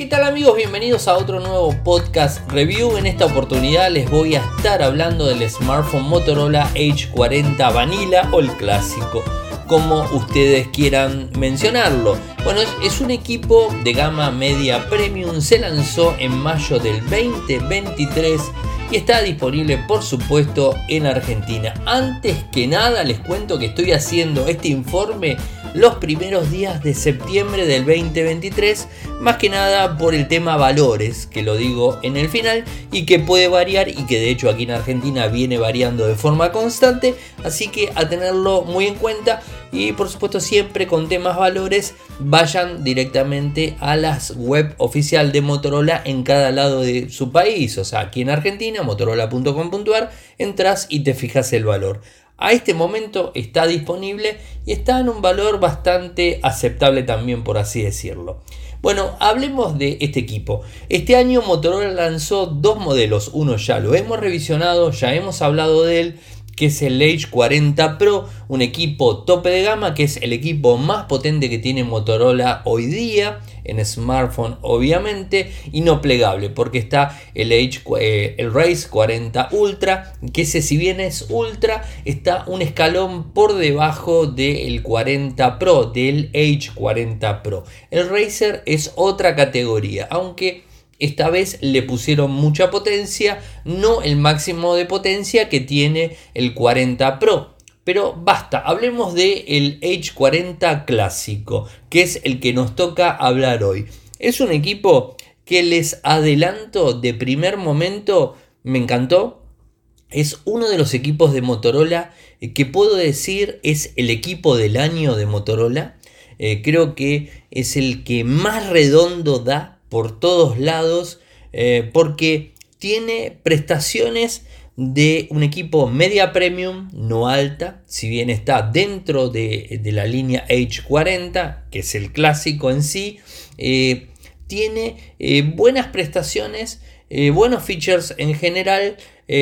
¿Qué tal amigos? Bienvenidos a otro nuevo podcast review. En esta oportunidad les voy a estar hablando del smartphone Motorola H40 Vanilla o el clásico, como ustedes quieran mencionarlo. Bueno, es un equipo de gama media premium, se lanzó en mayo del 2023 y está disponible por supuesto en Argentina. Antes que nada les cuento que estoy haciendo este informe los primeros días de septiembre del 2023, más que nada por el tema valores, que lo digo en el final, y que puede variar y que de hecho aquí en Argentina viene variando de forma constante, así que a tenerlo muy en cuenta y por supuesto siempre con temas valores vayan directamente a las web oficial de Motorola en cada lado de su país, o sea, aquí en Argentina, motorola.com.ar, entras y te fijas el valor a este momento está disponible y está en un valor bastante aceptable también, por así decirlo. Bueno, hablemos de este equipo. Este año Motorola lanzó dos modelos, uno ya lo hemos revisionado, ya hemos hablado de él, que es el Age 40 Pro, un equipo tope de gama, que es el equipo más potente que tiene Motorola hoy día, en smartphone obviamente, y no plegable, porque está el, Age, eh, el Race 40 Ultra, que ese si bien es Ultra, está un escalón por debajo del 40 Pro, del Age 40 Pro. El Racer es otra categoría, aunque esta vez le pusieron mucha potencia, no el máximo de potencia que tiene el 40 Pro. Pero basta, hablemos del el H40 clásico, que es el que nos toca hablar hoy. Es un equipo que les adelanto de primer momento, me encantó. Es uno de los equipos de Motorola que puedo decir es el equipo del año de Motorola. Eh, creo que es el que más redondo da por todos lados eh, porque tiene prestaciones de un equipo media premium, no alta, si bien está dentro de, la línea H40, que es el clásico en sí, eh, tiene eh, buenas prestaciones, buenos features en general,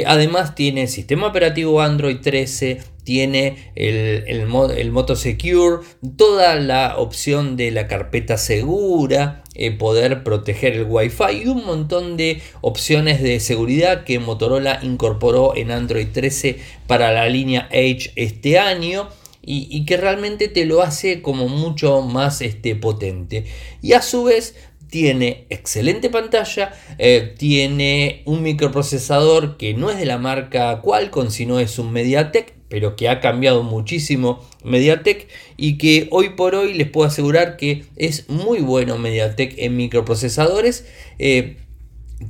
además tiene sistema operativo Android 13, tiene el, el, Moto Secure, toda la opción de la carpeta segura, eh, poder proteger el Wi-Fi y un montón de opciones de seguridad que Motorola incorporó en Android 13 para la línea Edge este año. Y, que realmente te lo hace como mucho más este, potente. Y a su vez tiene excelente pantalla, eh, tiene un microprocesador que no es de la marca Qualcomm, sino es un MediaTek pero que ha cambiado muchísimo Mediatek y que hoy por hoy les puedo asegurar que es muy bueno Mediatek en microprocesadores. Eh,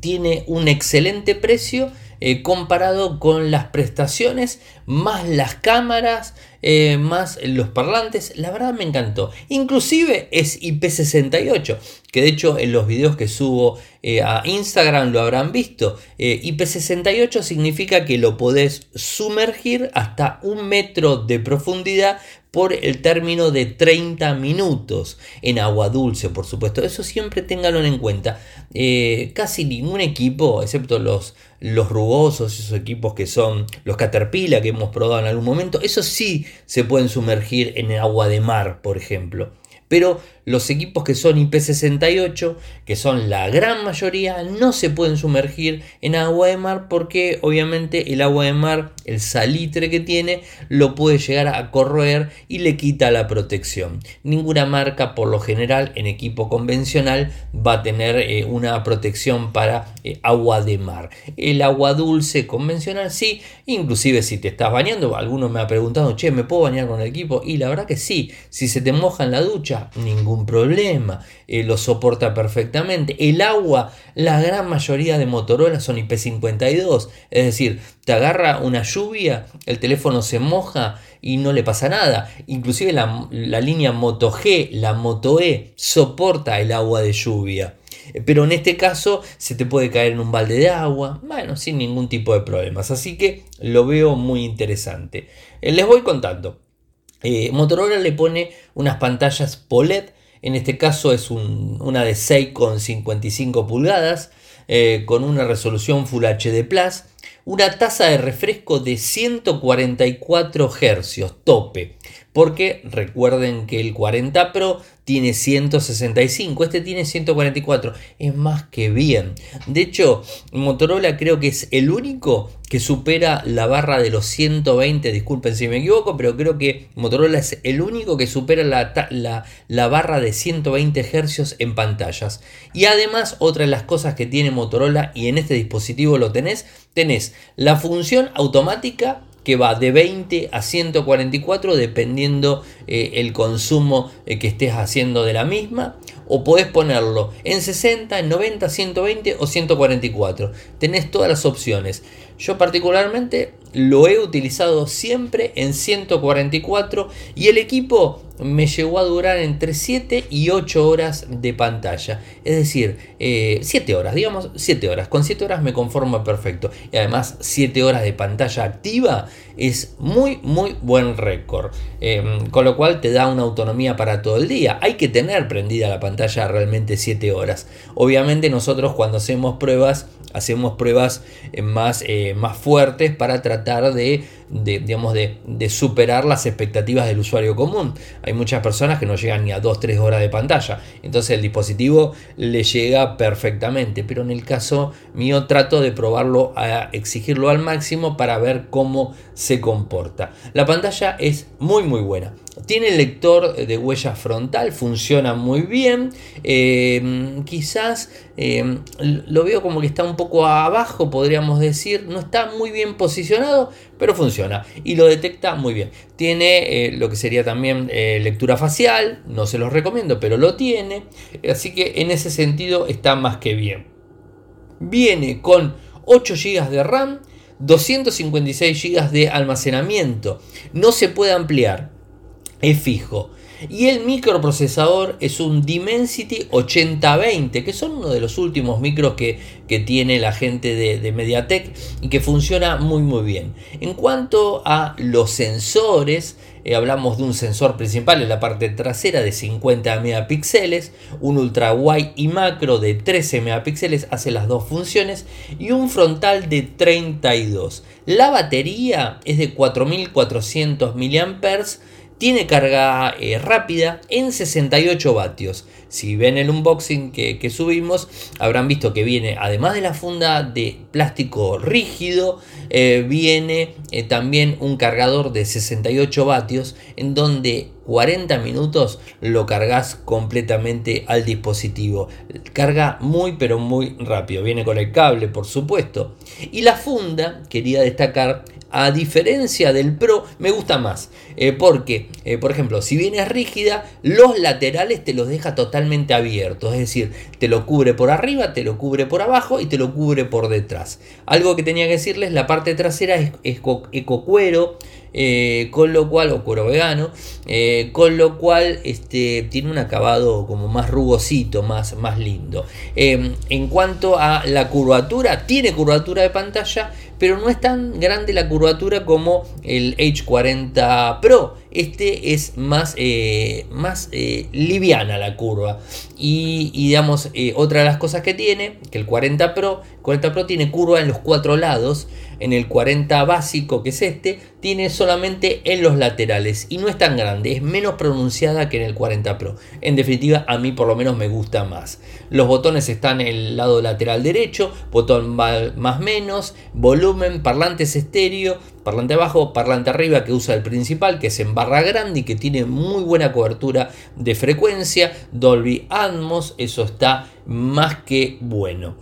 tiene un excelente precio eh, comparado con las prestaciones, más las cámaras, eh, más los parlantes. La verdad me encantó. Inclusive es IP68, que de hecho en los videos que subo eh, a Instagram lo habrán visto. IP68 significa que lo podés sumergir hasta un metro de profundidad por el término de 30 minutos en agua dulce, por supuesto. Eso siempre ténganlo en cuenta. Eh, casi ningún equipo, excepto los, los rugosos, esos equipos que son los Caterpillar que hemos probado en algún momento, esos sí se pueden sumergir en agua de mar, por ejemplo. Pero los equipos que son IP68, que son la gran mayoría, no se pueden sumergir en agua de mar porque obviamente el agua de mar, el salitre que tiene, lo puede llegar a corroer y le quita la protección. Ninguna marca por lo general en equipo convencional va a tener eh, una protección para eh, agua de mar. El agua dulce convencional sí, inclusive si te estás bañando, alguno me ha preguntado, che, ¿me puedo bañar con el equipo? Y la verdad que sí, si se te moja en la ducha, ningún problema, eh, lo soporta perfectamente. El agua, la gran mayoría de Motorola son IP52, es decir, te agarra una lluvia, el teléfono se moja y no le pasa nada. Inclusive la, la línea Moto G, la Moto E, soporta el agua de lluvia. Pero en este caso se te puede caer en un balde de agua, bueno, sin ningún tipo de problemas. Así que lo veo muy interesante. Eh, les voy contando. Eh, Motorola le pone unas pantallas POLED en este caso es una de 6,55 pulgadas eh, con una resolución Full HD Plus, una tasa de refresco de 144 Hz, tope, porque recuerden que el 40 Pro tiene 165, este tiene 144, es más que bien. De hecho, Motorola creo que es el único que supera la barra de los 120, disculpen si me equivoco, pero creo que Motorola es el único que supera la, la, barra de 120 Hz en pantallas. Y además, otra de las cosas que tiene Motorola, y en este dispositivo lo tenés, tenés la función automática que va de 20 a 144 dependiendo eh, el consumo eh, que estés haciendo de la misma o podés ponerlo en 60, en 90, 120 o 144. Tenés todas las opciones. Yo particularmente lo he utilizado siempre en 144 y el equipo me llegó a durar entre 7 y 8 horas de pantalla. Es decir, 7 eh, horas, digamos 7 horas. Con 7 horas me conformo perfecto. Y además 7 horas de pantalla activa es muy muy buen récord. Em, con lo cual te da una autonomía para todo el día. Hay que tener prendida la pantalla realmente 7 horas. Obviamente nosotros cuando hacemos pruebas hacemos pruebas eh, más, eh, más fuertes para tratar de, digamos, de, superar las expectativas del usuario común. Hay muchas personas que no llegan ni a 2-3 horas de pantalla, entonces el dispositivo le llega perfectamente, pero en el caso mío trato de probarlo a exigirlo al máximo para ver cómo se comporta. La pantalla es muy muy buena. Tiene lector de huella frontal, funciona muy bien. Eh, quizás eh, lo veo como que está un poco abajo, podríamos decir. No está muy bien posicionado, pero funciona y lo detecta muy bien. Tiene eh, lo que sería también lectura facial, no se los recomiendo, pero lo tiene. Así que en ese sentido está más que bien. Viene con 8 GB de RAM, 256 GB de almacenamiento. No se puede ampliar es fijo. Y el microprocesador es un Dimensity 8020, que son uno de los últimos micros que, tiene la gente de, Mediatek y que funciona muy muy bien. En cuanto a los sensores, eh, hablamos de un sensor principal en la parte trasera de 50 megapíxeles, un ultra wide y macro de 13 megapíxeles, hace las dos funciones, y un frontal de 32. La batería es de 4400 mAh tiene carga eh, rápida en 68 vatios. Si ven el unboxing que, subimos, habrán visto que viene, además de la funda de plástico rígido, eh, viene eh, también un cargador de 68 vatios, en donde 40 minutos lo cargas completamente al dispositivo. Carga muy pero muy rápido. Viene con el cable, por supuesto. Y la funda, quería destacar, a diferencia del Pro, me gusta más. Eh, porque, eh, por ejemplo, si viene rígida, los laterales te los deja totalmente abiertos. Es decir, te lo cubre por arriba, te lo cubre por abajo y te lo cubre por detrás. Algo que tenía que decirles, la parte trasera es, es ecocuero. Eh, con lo cual, o cuero vegano, con lo cual este, tiene un acabado como más rugosito, más, más lindo. en cuanto a la curvatura, tiene curvatura de pantalla, pero no es tan grande la curvatura como el H40 Pro. Este es más, eh, más eh, liviana la curva. Y, digamos, eh, otra de las cosas que tiene, que el 40 Pro, 40 Pro tiene curva en los cuatro lados. En el 40 básico, que es este, tiene solamente en los laterales. Y no es tan grande, es menos pronunciada que en el 40 Pro. En definitiva, a mí por lo menos me gusta más. Los botones están en el lado lateral derecho, botón más menos, volumen, parlantes estéreo, parlante abajo, parlante arriba que usa el principal, que es en barra grande y que tiene muy buena cobertura de frecuencia, Dolby Atmos, eso está más que bueno.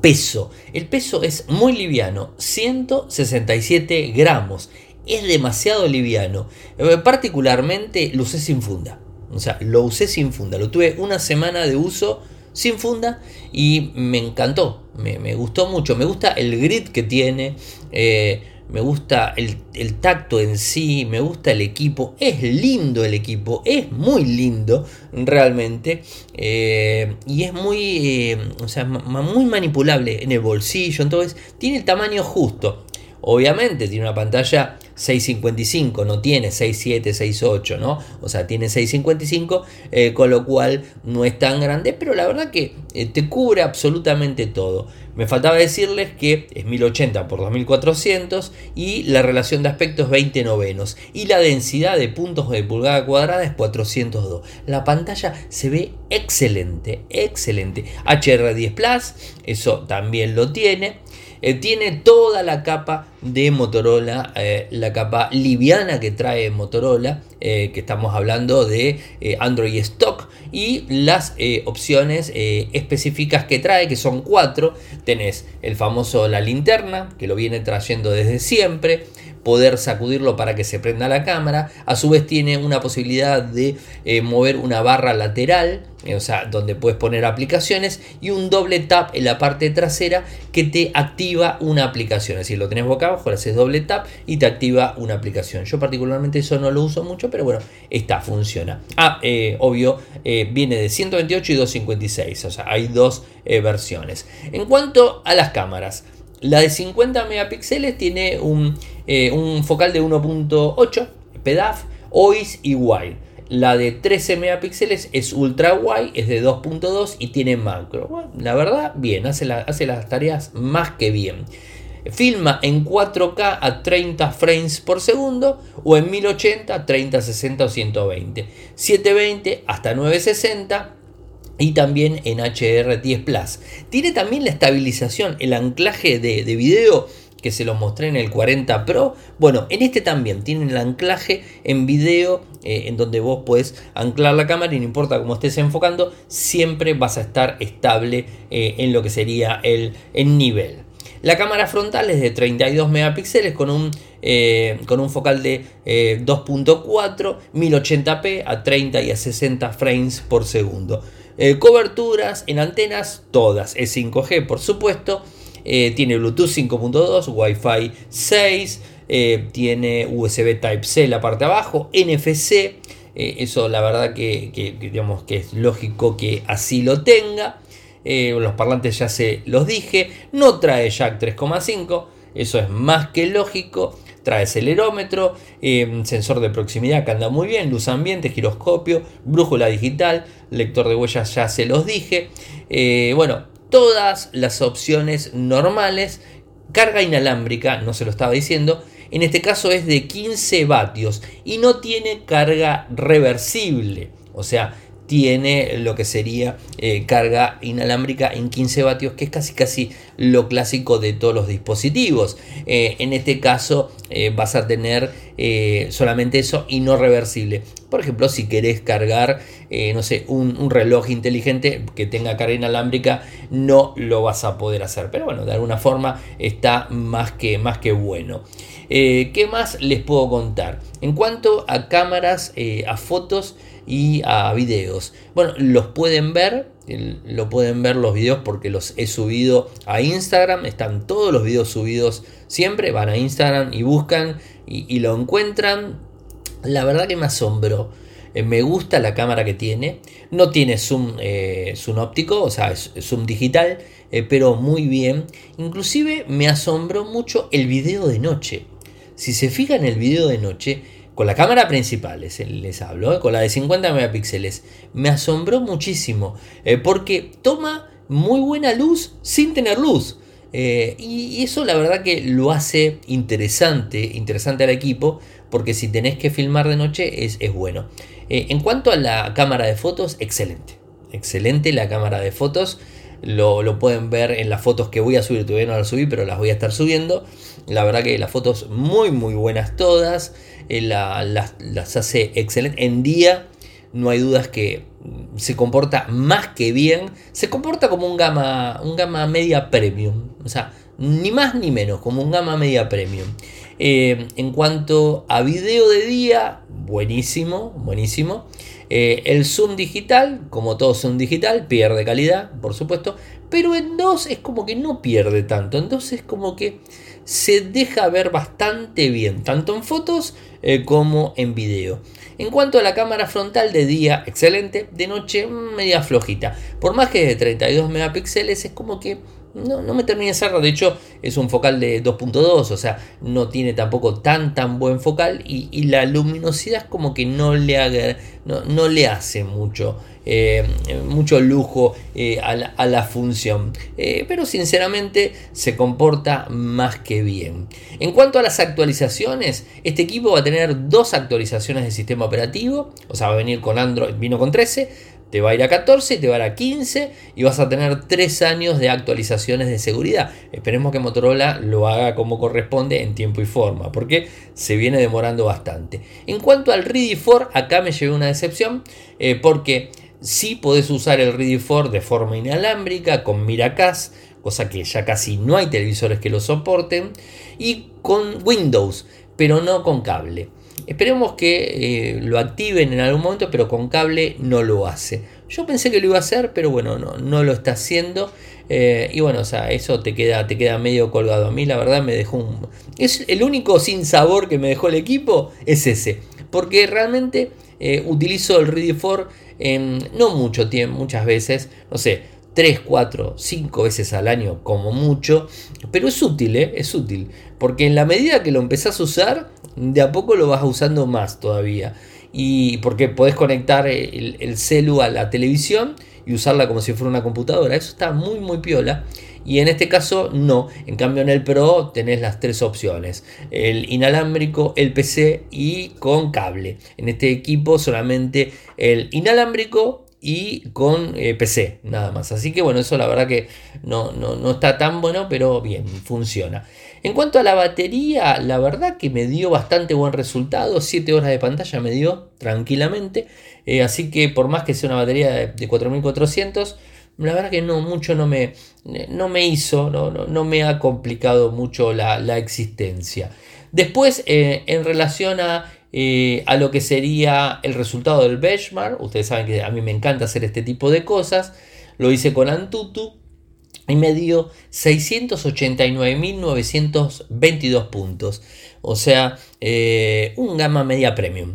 Peso. El peso es muy liviano, 167 gramos. Es demasiado liviano. Eh, particularmente lo usé sin funda. O sea, lo usé sin funda. Lo tuve una semana de uso sin funda y me encantó. Me, gustó mucho. Me gusta el grit que tiene. Eh, me gusta el, tacto en sí, me gusta el equipo, es lindo el equipo, es muy lindo realmente eh, y es muy, eh, o sea, muy manipulable en el bolsillo, entonces tiene el tamaño justo. Obviamente tiene una pantalla 655, no tiene 67, 68, ¿no? O sea, tiene 655, eh, con lo cual no es tan grande, pero la verdad que te cubre absolutamente todo. Me faltaba decirles que es 1080 por 2400 y la relación de aspectos 20 novenos y la densidad de puntos de pulgada cuadrada es 402. La pantalla se ve excelente, excelente. HR10 Plus, eso también lo tiene. Eh, tiene toda la capa de Motorola, eh, la capa liviana que trae Motorola, eh, que estamos hablando de Android Stock y las opciones específicas que trae, que son cuatro. Tenés el famoso la linterna, que lo viene trayendo desde siempre poder sacudirlo para que se prenda la cámara. A su vez tiene una posibilidad de eh, mover una barra lateral, eh, o sea, donde puedes poner aplicaciones y un doble tap en la parte trasera que te activa una aplicación. Es decir, lo tenés boca abajo, le haces doble tap y te activa una aplicación. Yo particularmente eso no lo uso mucho, pero bueno, esta funciona. Ah, eh, obvio, viene de 128 y 256, o sea, hay dos versiones. En cuanto a las cámaras, la de 50 megapíxeles tiene un, eh, un focal de 1.8 PEDAF, OIS y wide. La de 13 megapíxeles es ultra wide, es de 2.2 y tiene macro. la verdad, bien, hace, hace las tareas más que bien. Filma en 4K a 30 frames por segundo o en 1080, 30, 60 o 120. 720 hasta 960 y también en HR10 Plus. Tiene también la estabilización, el anclaje de, video que se lo mostré en el 40 Pro. Bueno, en este también tiene el anclaje en video eh, en donde vos puedes anclar la cámara y no importa cómo estés enfocando, siempre vas a estar estable eh, en lo que sería el, nivel. La cámara frontal es de 32 megapíxeles con un, eh, con un focal de 2.4, 1080p a 30 y a 60 frames por segundo. Eh, coberturas en antenas, todas. Es 5G, por supuesto. Eh, tiene Bluetooth 5.2, Wi-Fi 6. Eh, tiene USB Type-C la parte de abajo. NFC. eso la verdad que, digamos que es lógico que así lo tenga. los parlantes ya se los dije. No trae jack 3,5. Eso es más que lógico trae acelerómetro, em, sensor de proximidad que anda muy bien, luz ambiente, giroscopio, brújula digital, lector de huellas ya se los dije. Eh, bueno, todas las opciones normales, carga inalámbrica, no se lo estaba diciendo, en este caso es de 15 vatios y no tiene carga reversible. O sea, tiene lo que sería eh, carga inalámbrica en 15 vatios, que es casi casi lo clásico de todos los dispositivos. Eh, en este caso eh, vas a tener solamente eso y no reversible. Por ejemplo, si querés cargar, no sé, un, reloj inteligente que tenga carga inalámbrica, no lo vas a poder hacer. Pero bueno, de alguna forma está más que, más que bueno. ¿Qué más les puedo contar? En cuanto a cámaras, a fotos, y a videos. Bueno, los pueden ver, lo pueden ver los videos porque los he subido a Instagram, están todos los videos subidos siempre, van a Instagram y buscan y, lo encuentran. La verdad que me asombró. Eh, me gusta la cámara que tiene. No tiene zoom, eh, zoom óptico, o sea, es zoom digital, eh, pero muy bien. Inclusive me asombró mucho el video de noche. Si se fijan en el video de noche, con la cámara principal, les, hablo, eh, con la de 50 megapíxeles, me asombró muchísimo porque toma muy buena luz sin tener luz. Y, eso la verdad que lo hace interesante, interesante al equipo, porque si tenés que filmar de noche es, es bueno. en cuanto a la cámara de fotos, excelente. Excelente la cámara de fotos. Lo, lo, pueden ver en las fotos que voy a subir, todavía no las subí, pero las voy a estar subiendo. La verdad que las fotos muy muy buenas todas. Eh, las, hace excelente. En día no hay dudas que se comporta más que bien. Se comporta como un gama, un gama media premium. O sea, ni más ni menos, como un gama media premium. Eh, en cuanto a video de día, buenísimo, buenísimo. Eh, el zoom digital, como todo zoom digital, pierde calidad, por supuesto. Pero en dos es como que no pierde tanto. En dos es como que se deja ver bastante bien, tanto en fotos eh, como en video. En cuanto a la cámara frontal de día, excelente, de noche media flojita. Por más que de 32 megapíxeles es como que no, no me termina de cerrar. De hecho, es un focal de 2.2, o sea, no tiene tampoco tan tan buen focal y, la luminosidad es como que no le, no, le hace mucho. Eh, mucho lujo eh, a, la, función eh, pero sinceramente se comporta más que bien en cuanto a las actualizaciones este equipo va a tener dos actualizaciones de sistema operativo o sea va a venir con Android vino con 13 te va a ir a 14, te va a ir a 15 y vas a tener 3 años de actualizaciones de seguridad. Esperemos que Motorola lo haga como corresponde en tiempo y forma, porque se viene demorando bastante. En cuanto al Ready 4, acá me llevé una decepción, eh, porque sí podés usar el Ready 4 de forma inalámbrica con Miracast, cosa que ya casi no hay televisores que lo soporten, y con Windows, pero no con cable. Esperemos que eh, lo activen en algún momento, pero con cable no lo hace. Yo pensé que lo iba a hacer, pero bueno, no, no lo está haciendo. Eh, y bueno, o sea, eso te queda, te queda medio colgado. A mí la verdad me dejó un... Es el único sin sabor que me dejó el equipo, es ese. Porque realmente eh, utilizo el Ready 4 no mucho tiempo, muchas veces, no sé, 3, 4, 5 veces al año como mucho, pero es útil, es útil, porque en la medida que lo empezás a usar, de a poco lo vas usando más todavía. Y porque podés conectar el, el celu a la televisión y usarla como si fuera una computadora. Eso está muy muy piola. Y en este caso no. En cambio en el Pro tenés las tres opciones. El inalámbrico, el PC y con cable. En este equipo solamente el inalámbrico y con eh, PC nada más. Así que bueno, eso la verdad que no, no, está tan bueno, pero bien, funciona. En cuanto a la batería, la verdad que me dio bastante buen resultado. 7 horas de pantalla me dio tranquilamente. Eh, así que por más que sea una batería de, 4400, la verdad que no mucho no me, no me hizo, no, no, me ha complicado mucho la, existencia. Después, eh, en relación a eh, a lo que sería el resultado del benchmark. Ustedes saben que a mí me encanta hacer este tipo de cosas. Lo hice con Antutu y me dio 689.922 puntos. O sea, eh, un gama media premium.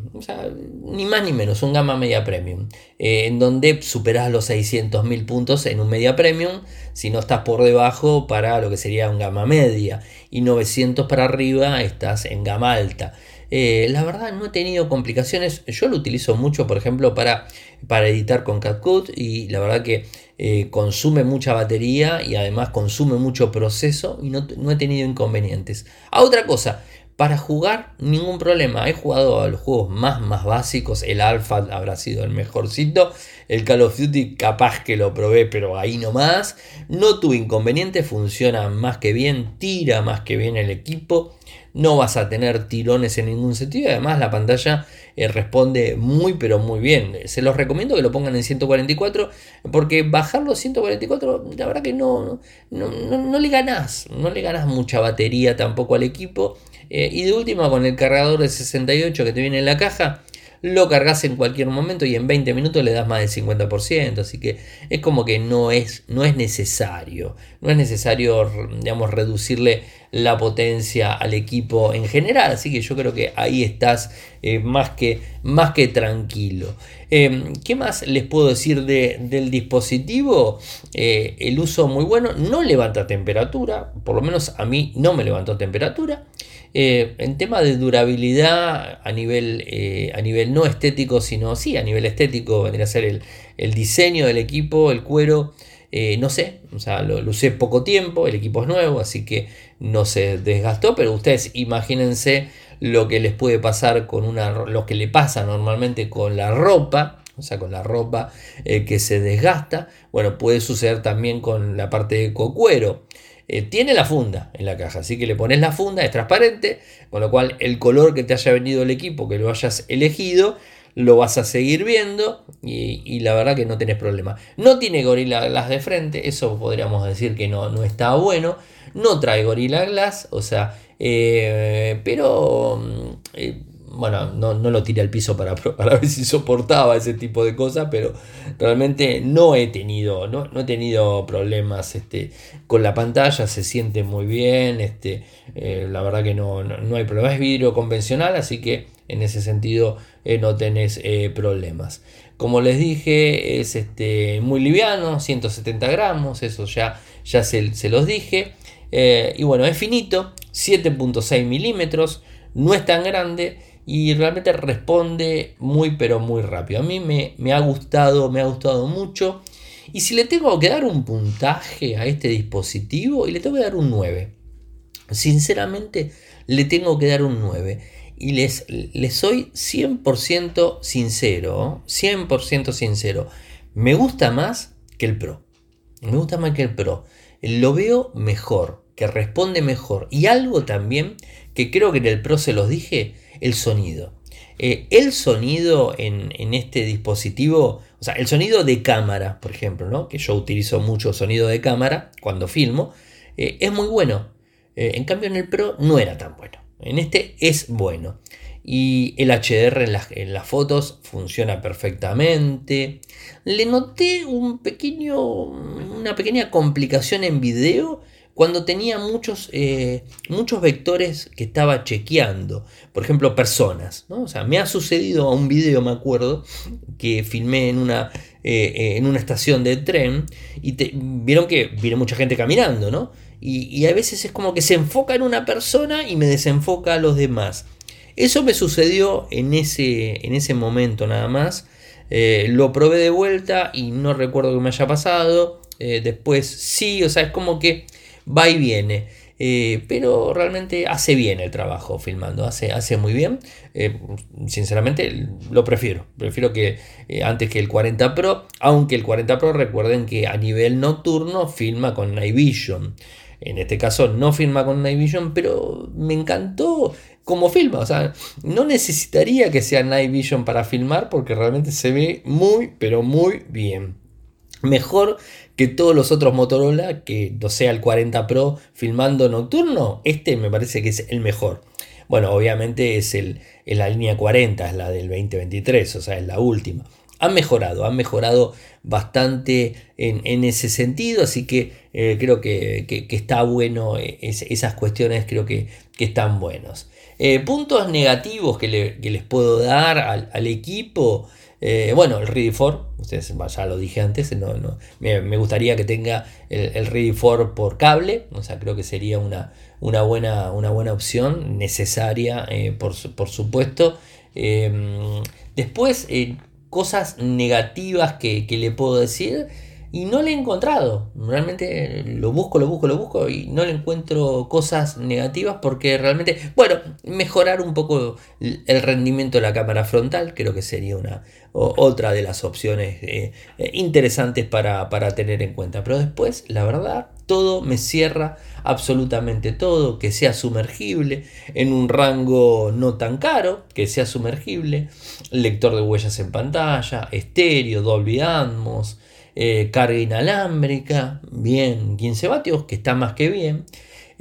Ni más ni menos, un gama media premium. Eh, en donde superas los 600.000 puntos en un media premium. Si no estás por debajo para lo que sería un gama media. Y 900 para arriba estás en gama alta. Eh, la verdad no he tenido complicaciones. Yo lo utilizo mucho, por ejemplo, para, para editar con CapCut y la verdad que eh, consume mucha batería y además consume mucho proceso y no, no he tenido inconvenientes. A otra cosa, para jugar, ningún problema. He jugado a los juegos más, más básicos. El Alpha habrá sido el mejorcito. El Call of Duty capaz que lo probé, pero ahí nomás. No tuve inconveniente, funciona más que bien, tira más que bien el equipo no vas a tener tirones en ningún sentido. Además, la pantalla eh, responde muy, pero muy bien. Se los recomiendo que lo pongan en 144, porque bajarlo a 144, la verdad que no, no, le ganas, no le ganas mucha batería tampoco al equipo. Eh, y de última, con el cargador de 68 que te viene en la caja, lo cargas en cualquier momento y en 20 minutos le das más del 50%, así que es como que no es, no es necesario, no es necesario, digamos, reducirle la potencia al equipo en general, así que yo creo que ahí estás eh, más, que, más que tranquilo. Em, ¿Qué más les puedo decir del dispositivo? Eh, el uso muy bueno, no levanta temperatura, por lo menos a mí no me levantó temperatura. Eh, en tema de durabilidad a nivel, eh, a nivel no estético, sino sí, a nivel estético vendría a ser el, diseño del equipo, el cuero, eh, no sé, o sea, lo, usé poco tiempo, el equipo es nuevo, así que no se desgastó, pero ustedes imagínense lo que les puede pasar con una, lo que le pasa normalmente con la ropa, o sea, con la ropa que se desgasta, bueno, puede suceder también con la parte de cocuero. Eh, tiene la funda en la caja, así que le pones la funda, es transparente, con lo cual el color que te haya venido el equipo, que lo hayas elegido, lo vas a seguir viendo y, la verdad que no tenés problema. No tiene Gorilla Glass de frente, eso podríamos decir que no, no está bueno. No trae Gorilla Glass, o sea, eh, pero mm, eh, bueno, no, lo tiré al piso para, para, ver si soportaba ese tipo de cosas, pero realmente no he tenido, no, he tenido problemas este, con la pantalla, se siente muy bien, este, eh, la verdad que no, no, hay problemas, es vidrio convencional, así que en ese sentido eh, no tenés eh, problemas. como les dije, es este, muy liviano, 170 gramos, eso ya, ya se, los dije. Y bueno, es finito, 7.6 milímetros, no es tan grande y realmente responde muy pero muy rápido. A mí me, me, ha gustado, me ha gustado mucho. Y si le tengo que dar un puntaje a este dispositivo, y le tengo que dar un 9. Sinceramente, le tengo que dar un 9. Y les, les soy 100% sincero, 100% sincero. Me gusta más que el Pro. Me gusta más que el Pro. Lo veo mejor, que responde mejor. Y algo también que creo que en el Pro se los dije, el sonido. Eh, el sonido en, este dispositivo, o sea, el sonido de cámara, por ejemplo, ¿no? que yo utilizo mucho sonido de cámara cuando filmo, eh, es muy bueno. Eh, en cambio en el Pro no era tan bueno. En este es bueno. Y el HDR en las, en las fotos funciona perfectamente. Le noté un pequeño, una pequeña complicación en video cuando tenía muchos, eh, muchos vectores que estaba chequeando, por ejemplo, personas. ¿no? O sea, me ha sucedido a un video, me acuerdo, que filmé en una, eh, eh, en una estación de tren y vieron que viene mucha gente caminando, ¿no? Y, a veces es como que se enfoca en una persona y me desenfoca a los demás. Eso me sucedió en ese, en ese momento nada más. lo probé de vuelta y no recuerdo que me haya pasado. después sí, o sea, es como que va y viene. Eh, pero realmente hace bien el trabajo filmando, hace, hace muy bien. Eh, sinceramente lo prefiero, prefiero que eh, antes que el 40 Pro, aunque el 40 Pro recuerden que a nivel nocturno filma con Night Vision. En este caso no filma con Night Vision, pero me encantó cómo filma. O sea, no necesitaría que sea Night Vision para filmar porque realmente se ve muy, pero muy bien. Mejor que todos los otros Motorola, que no sea el 40 Pro filmando nocturno, este me parece que es el mejor. Bueno, obviamente es, el, la línea 40, es la del 2023, o sea, es la última. Han mejorado, han mejorado bastante en, ese sentido, así que eh, creo que, está bueno, eh, esas cuestiones creo que, están buenos. Eh, puntos negativos que, les puedo dar al equipo. Eh, bueno, el Ready 4, ustedes ya lo dije antes, no, no, me, gustaría que tenga el, el, Ready 4 por cable, o sea, creo que sería una, una, buena, una buena opción, necesaria, eh, por, por, supuesto. Em, después, eh, cosas negativas que, que le puedo decir y no le he encontrado. Realmente lo busco, lo busco, lo busco y no le encuentro cosas negativas porque realmente, bueno, mejorar un poco el rendimiento de la cámara frontal creo que sería una otra de las opciones eh, eh, interesantes para, para tener en cuenta. Pero después, la verdad, todo me cierra absolutamente todo, que sea sumergible en un rango no tan caro, que sea sumergible, lector de huellas en pantalla, estéreo, Dolby Atmos, eh, carga inalámbrica, bien, 15 vatios, que está más que bien.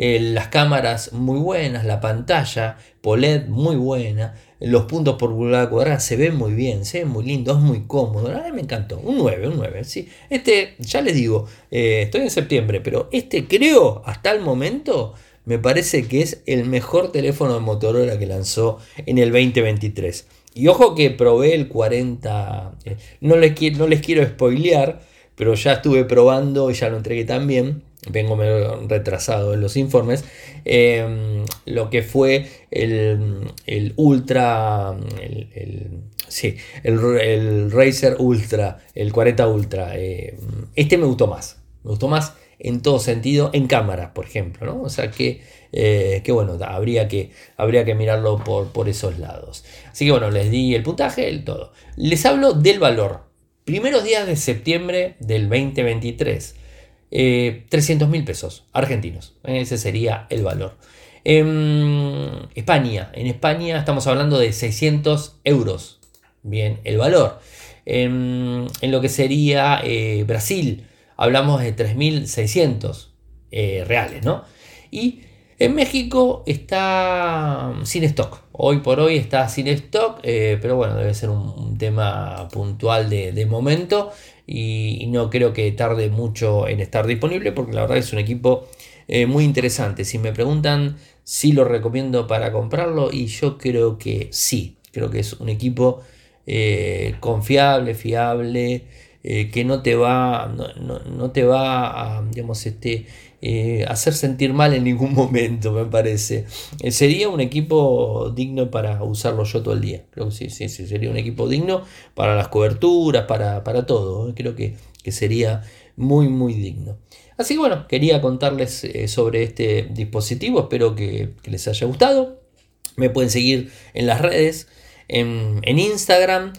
Eh, las cámaras muy buenas, la pantalla POLED muy buena, los puntos por pulgada cuadrada se ven muy bien, se ven muy lindo, es muy cómodo. A mí me encantó, un 9, un 9. ¿sí? Este, ya les digo, eh, estoy en septiembre, pero este creo hasta el momento me parece que es el mejor teléfono de Motorola que lanzó en el 2023. Y ojo que probé el 40, eh, no, les quiero, no les quiero spoilear, pero ya estuve probando y ya lo entregué también. Vengo retrasado en los informes. Em, lo que fue el, el Ultra, el, sí, el, Razer Ultra, el 40 Ultra. Em, este me gustó más. Me gustó más en todo sentido, en cámaras, por ejemplo. ¿no? O sea que, eh, bueno, habría que, habría que mirarlo por, por esos lados. Así que bueno, les di el puntaje, el todo. Les hablo del valor. Primeros días de septiembre del 2023. 300 mil pesos argentinos. Ese sería el valor. En España, en España estamos hablando de 600 euros. Bien, el valor. En, lo que sería eh, Brasil, hablamos de 3.600 eh, reales, ¿no? Y en México está sin stock. Hoy por hoy está sin stock, eh, pero bueno, debe ser un, tema puntual de, momento y, no creo que tarde mucho en estar disponible porque la verdad es un equipo eh, muy interesante. Si me preguntan si lo recomiendo para comprarlo y yo creo que sí, creo que es un equipo eh, confiable, fiable, eh, que no te va, no, te va a, digamos, este, eh, hacer sentir mal en ningún momento, me parece. sería un equipo digno para usarlo yo todo el día. Creo que sí, sí, sí, sería un equipo digno para las coberturas, para, para todo. Creo que, sería muy, muy digno. Así que bueno, quería contarles sobre este dispositivo, espero que, les haya gustado. Me pueden seguir en las redes, en, Instagram,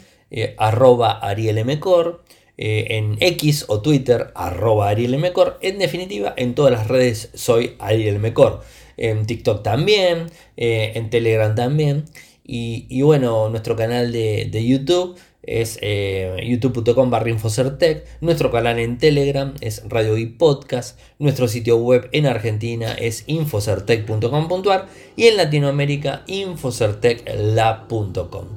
arroba arielmcor. Eh, en X o Twitter, arroba Ariel En definitiva, en todas las redes soy Ariel Mecor. En TikTok también, eh, en Telegram también. Y, bueno, nuestro canal de, YouTube es eh, youtube.com barra Infocertec. Nuestro canal en Telegram es Radio y Podcast. Nuestro sitio web en Argentina es infocertec.com.ar y en Latinoamérica infocertecla.com.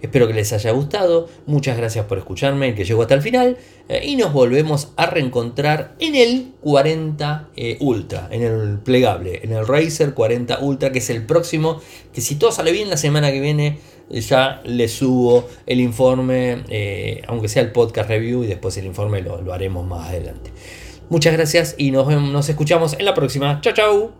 Espero que les haya gustado. Muchas gracias por escucharme, que llegó hasta el final. Eh, y nos volvemos a reencontrar en el 40 eh, Ultra, en el plegable, en el Razer 40 Ultra, que es el próximo. Que si todo sale bien la semana que viene, ya les subo el informe, eh, aunque sea el podcast review, y después el informe lo, haremos más adelante. Muchas gracias y nos, nos escuchamos en la próxima. Chao, chao.